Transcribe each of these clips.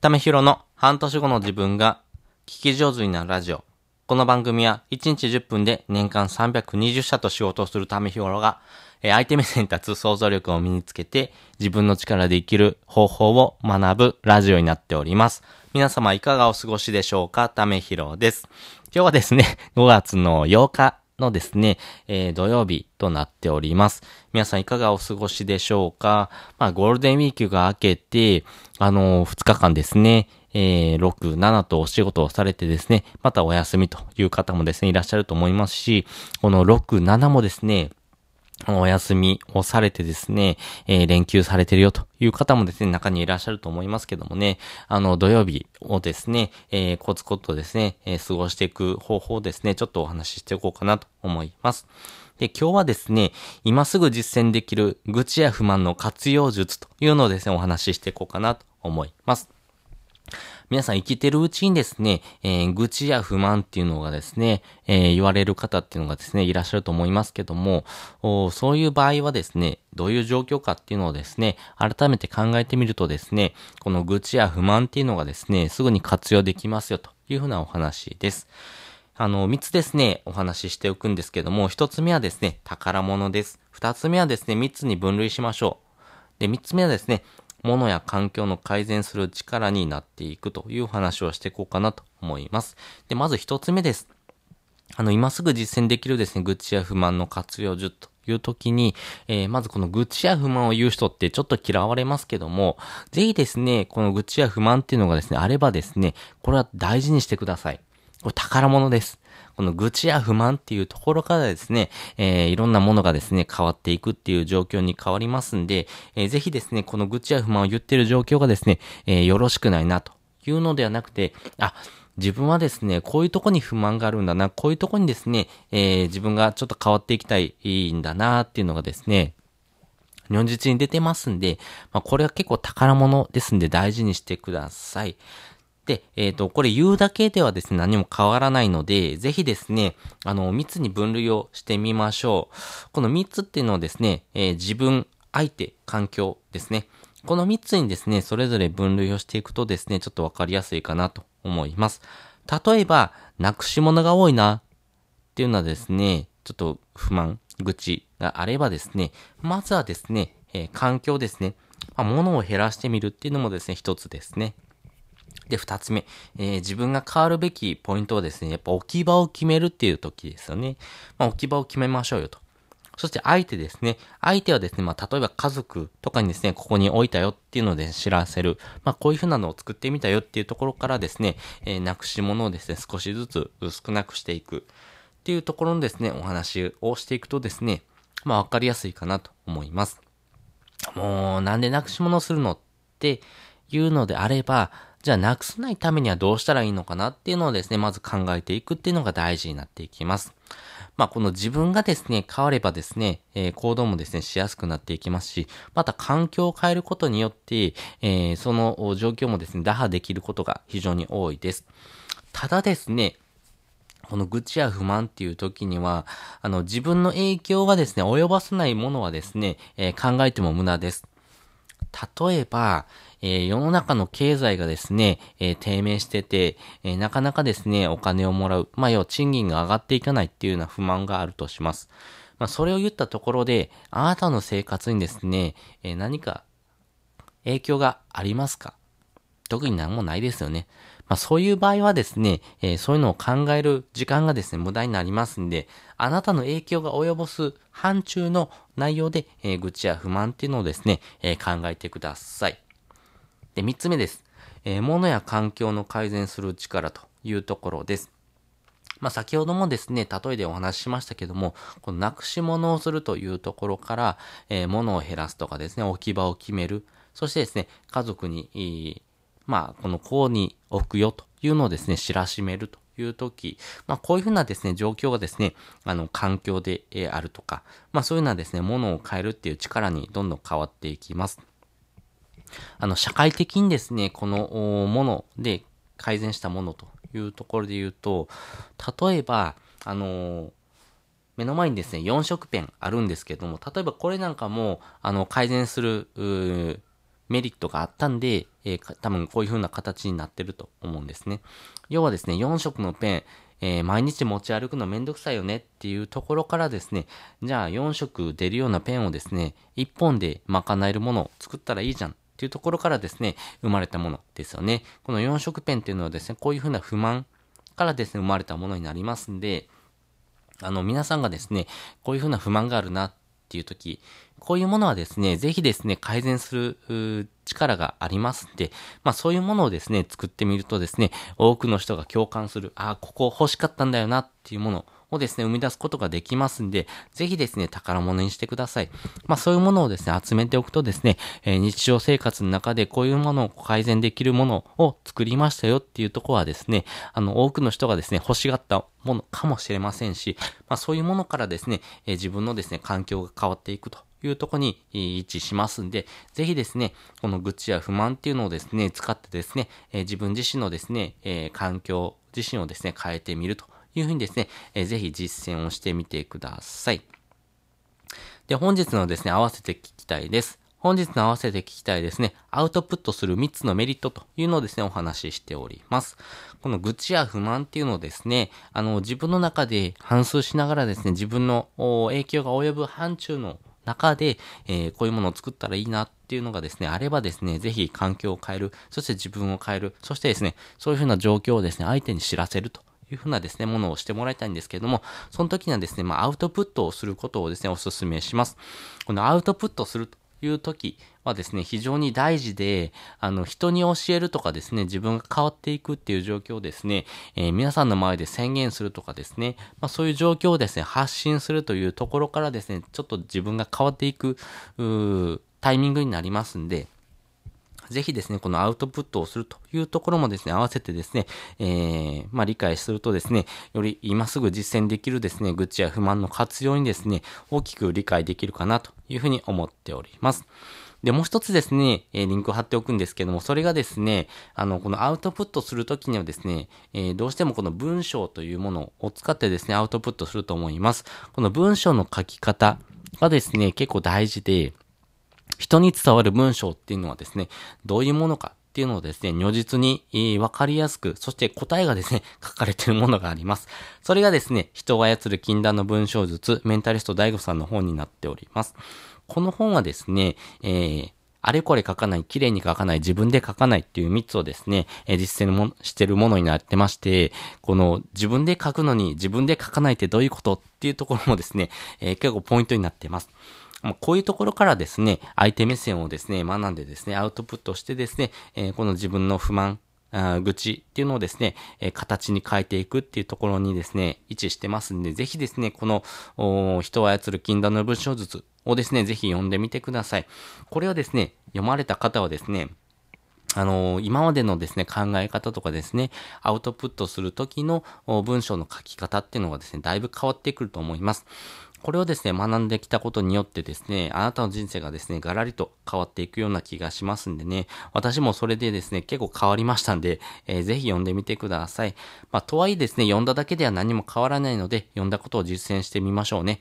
ためひろの半年後の自分が聞き上手になるラジオ。この番組は1日10分で年間320社と仕事をするためひろが、えー相手目線に立つ想像力を身につけて自分の力で生きる方法を学ぶラジオになっております。皆様いかがお過ごしでしょうか？ためひろです。今日はですね、5月の8日のですね、えー土曜日となっております。皆さんいかがお過ごしでしょうか？まあ、ゴールデンウィークが明けて、あの2日間ですね、えー6、7とお仕事をされてですね、またお休みという方もですね、いらっしゃると思いますし、この6、7もですね、お休みをされてですね、えー連休されてるよという方もですね、中にいらっしゃると思いますけどもね、あの、土曜日をですね、えーコツコツとですね、えー過ごしていく方法をですね、ちょっとお話ししていこうかなと思います。で、今日はですね、今すぐ実践できる愚痴や不満の活用術というのをですね、お話ししていこうかなと思います。皆さん生きてるうちにですね、えー愚痴や不満っていうのがですね、えー言われる方っていうのがですね、いらっしゃると思いますけども、そういう場合はですね、どういう状況かっていうのをですね、改めて考えてみるとですね、この愚痴や不満っていうのがですね、すぐに活用できますよというふうなお話です。あの、三つですね、お話ししておくんですけども、一つ目はですね、宝物です。二つ目はですね、三つに分類しましょう。で、三つ目はですね、物や環境の改善する力になっていくという話をしていこうかなと思います。で、まず一つ目です。あの、今すぐ実践できるですね、愚痴や不満の活用術という時に、えーまずこの愚痴や不満を言う人ってちょっと嫌われますけども、ぜひですね、この愚痴や不満っていうのがですね、あればですね、これは大事にしてください。これ宝物です。この愚痴や不満っていうところからですね、えーいろんなものがですね、変わっていくっていう状況に変わりますんで、えーぜひですね、この愚痴や不満を言ってる状況がですね、えーよろしくないなというのではなくて、あ、自分はですね、こういうとこに不満があるんだな、こういうとこにですね、えー自分がちょっと変わっていきたいんだなっていうのがですね、如実に出てますんで、まあ、これは結構宝物ですんで大事にしてください。で、えっ、と、これ言うだけではですね、何も変わらないので、ぜひですね、あの、3つに分類をしてみましょう。この3つっていうのはですね、えー自分、相手、環境ですね。この3つにですね、それぞれ分類をしていくとですね、ちょっとわかりやすいかなと思います。例えば、なくし物が多いなっていうのはですね、ちょっと不満、愚痴があればですね、まずはですね、えー環境ですね。まあ、物を減らしてみるっていうのもですね、一つですね。で、二つ目、えー自分が変わるべきポイントはですね、やっぱ置き場を決めるっていう時ですよね。まあ、置き場を決めましょうよと。そして相手ですね。相手はですね、まあ、例えば家族とかにですね、ここに置いたよっていうので知らせる。まあ、こういう風なのを作ってみたよっていうところからですね、えーなくし物をですね、少しずつ少なくしていく。っていうところのですね、お話をしていくとですね、まあ、わかりやすいかなと思います。もう、なんでなくし物をするのっていうのであれば、じゃあなくさないためにはどうしたらいいのかなっていうのをですね、まず考えていくっていうのが大事になっていきます。まあ、この自分がですね、変わればですね、えー行動もですね、しやすくなっていきますし、また環境を変えることによって、えーその状況もですね、打破できることが非常に多いです。ただですね、この愚痴や不満っていう時には、あの、自分の影響がですね、及ばさないものはですね、えー考えても無駄です。例えば、えー世の中の経済がですね、えー低迷してて、えーなかなかですね、お金をもらう。まあ、要は賃金が上がっていかないっていうような不満があるとします。まあ、それを言ったところで、あなたの生活にですね、え何か影響がありますか？特に何もないですよね。まあそういう場合はですね、えーそういうのを考える時間がですね、無駄になりますんで、あなたの影響が及ぼす範疇の内容で、えー愚痴や不満っていうのをですね、えー考えてください。で、三つ目です。えー物や環境の改善する力というところです。まあ、先ほどもですね、例えでお話ししましたけども、このなくし物をするというところから、えー物を減らすとかですね、置き場を決める。そしてですね、家族に、まあ、このこうに置くよというのをですね、知らしめるという時、まあ、こういうふうなですね、状況がですね、あの、環境で、あるとか、まあ、そういうのはですね、物を変えるっていう力にどんどん変わっていきます。あの、社会的にですね、このもので改善したものというところで言うと、例えば、あのー目の前にですね、4色ペンあるんですけども、例えばこれなんかも、あの、改善する、メリットがあったんで、えー、多分こういう風な形になってると思うんですね。要はですね、4色のペン、えー、毎日持ち歩くのめんどくさいよねっていうところからですね、じゃあ4色出るようなペンをですね、1本で賄えるものを作ったらいいじゃんっていうところからですね、生まれたものですよね。この4色ペンっていうのはですね、こういう風な不満からですね、生まれたものになりますんで、あの、皆さんがですね、こういう風な不満があるなっていう時、こういうものはですね、ぜひですね、改善する力がありますんで、まあそういうものをですね、作ってみるとですね、多くの人が共感する、ああ、ここ欲しかったんだよなっていうものをですね、生み出すことができますんで、ぜひですね、宝物にしてください。まあそういうものをですね、集めておくとですね、えー、日常生活の中でこういうものを改善できるものを作りましたよっていうとこはですね、あの、多くの人がですね、欲しがったものかもしれませんし、まあそういうものからですね、えー、自分のですね、環境が変わっていくというとこに位置しますんで、ぜひですね、この愚痴や不満っていうのをですね、使ってですね、えー、自分自身のですね、えー、環境自身をですね、変えてみるというふうにですね、えー、ぜひ実践をしてみてください。で、本日のですね、合わせて聞きたいです。本日の合わせて聞きたいですね、アウトプットする3つのメリットというのをですね、お話ししております。この愚痴や不満っていうのをですね、あの、自分の中で反数しながらですね、自分の影響が及ぶ範疇の中で、えー、こういうものを作ったらいいなっていうのがですね、あればですね、ぜひ環境を変える、そして自分を変える、そしてですね、そういうふうな状況をですね、相手に知らせるというふうなですね、ものをしてもらいたいんですけれども、その時にはですね、まあ、アウトプットをすることをですね、お勧めします。このアウトプットするという時はですね、非常に大事で、あの、人に教えるとかですね、自分が変わっていくっていう状況をですね、えー、皆さんの前で宣言するとかですね、まあそういう状況をですね、発信するというところからですね、ちょっと自分が変わっていく、タイミングになりますんで、ぜひですね、このアウトプットをするというところもですね、合わせてですね、えー、まあ理解するとですね、より今すぐ実践できるですね、愚痴や不満の活用にですね、大きく理解できるかなというふうに思っております。で、もう一つですね、えー、リンクを貼っておくんですけども、それがですね、あの、このアウトプットするときにはですね、えー、どうしてもこの文章というものを使ってですね、アウトプットすると思います。この文章の書き方がですね、結構大事で、人に伝わる文章っていうのはですね、どういうものかっていうのをですね、如実に、えー、わかりやすく、そして答えがですね、書かれているものがあります。それがですね、人を操る禁断の文章術、メンタリスト DAIGO さんの本になっております。この本はですね、えー、あれこれ書かない、綺麗に書かない、自分で書かないっていう3つをですね、えー、実践もしてるものになってまして、この自分で書くのに自分で書かないってどういうことっていうところもですね、えー、結構ポイントになってます。まこういうところからですね、相手目線をですね、学んでですね、アウトプットしてですね、えー、この自分の不満、愚痴っていうのをですね、えー、形に変えていくっていうところにですね、位置してますんで、ぜひですね、この、人を操る禁断の文章術をですね、ぜひ読んでみてください。これをですね、読まれた方はですね、あのー、今までのですね、考え方とかですね、アウトプットするときの文章の書き方っていうのがですね、だいぶ変わってくると思います。これをですね、学んできたことによってですね、あなたの人生がですね、ガラリと変わっていくような気がしますんでね、私もそれでですね、結構変わりましたんで、えー、ぜひ読んでみてください。まあ、とはいえですね、読んだだけでは何も変わらないので、読んだことを実践してみましょうね。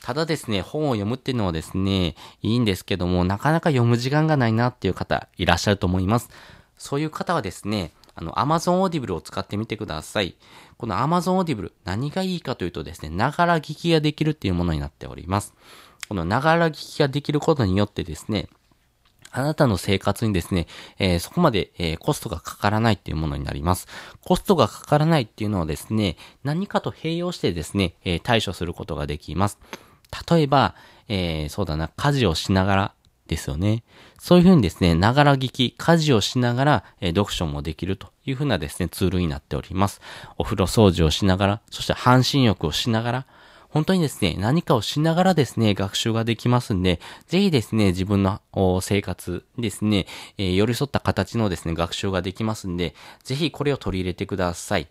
ただですね、本を読むっていうのはですね、いいんですけども、なかなか読む時間がないなっていう方いらっしゃると思います。そういう方はですね、あの、Amazon Audible を使ってみてください。この Amazon Audible、何がいいかというとですね、ながら聞きができるっていうものになっております。このながら聞きができることによってですね、あなたの生活にですね、えー、そこまで、えー、コストがかからないっていうものになります。コストがかからないっていうのはですね、何かと併用してですね、えー、対処することができます。例えば、えそうだな、家事をしながら、ですよね。そういうふうにですね、ながら聞き、家事をしながら、えー、読書もできるというふうなですね、ツールになっております。お風呂掃除をしながら、そして半身浴をしながら、本当にですね、何かをしながらですね、学習ができますんで、ぜひですね、自分の生活ですね、えー、寄り添った形のですね、学習ができますんで、ぜひこれを取り入れてください。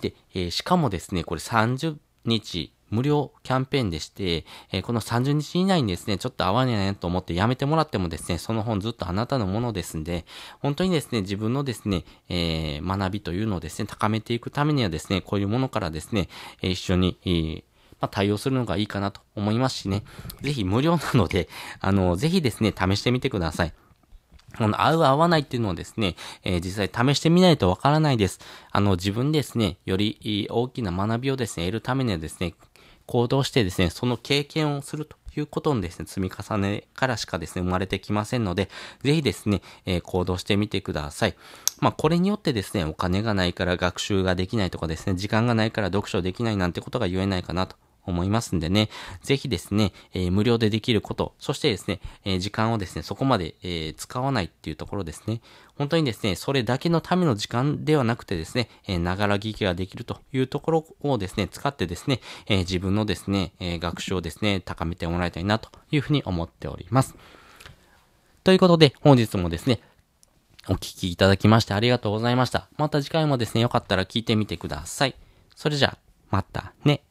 で、えー、しかもですね、これ30日無料キャンペーンでして、えー、この30日以内にですね、ちょっと合わないなと思ってやめてもらってもですね、その本ずっとあなたのものですんで、本当にですね、自分のですね、えー、学びというのをですね、高めていくためにはですね、こういうものからですね、一緒に、えー、対応するのがいいかなと思いますしね。ぜひ無料なので、あの、ぜひですね、試してみてください。この合う合わないっていうのをですね、えー、実際試してみないとわからないです。あの、自分ですね、より大きな学びをですね、得るためにはですね、行動してですね、その経験をするということのですね、積み重ねからしかですね、生まれてきませんので、ぜひですね、えー、行動してみてください。まあ、これによってですね、お金がないから学習ができないとかですね、時間がないから読書できないなんてことが言えないかなと思いますんでね、ぜひですね、えー、無料でできること、そしてですね、えー、時間をですね、そこまで、えー、使わないっていうところですね。本当にですね、それだけのための時間ではなくてですね、ながら聞きができるというところをですね、使ってですね、え自分のですね、え学習をですね、高めてもらいたいなというふうに思っております。ということで、本日もですね、お聞きいただきましてありがとうございました。また次回もですね、よかったら聞いてみてください。それじゃあ、またね。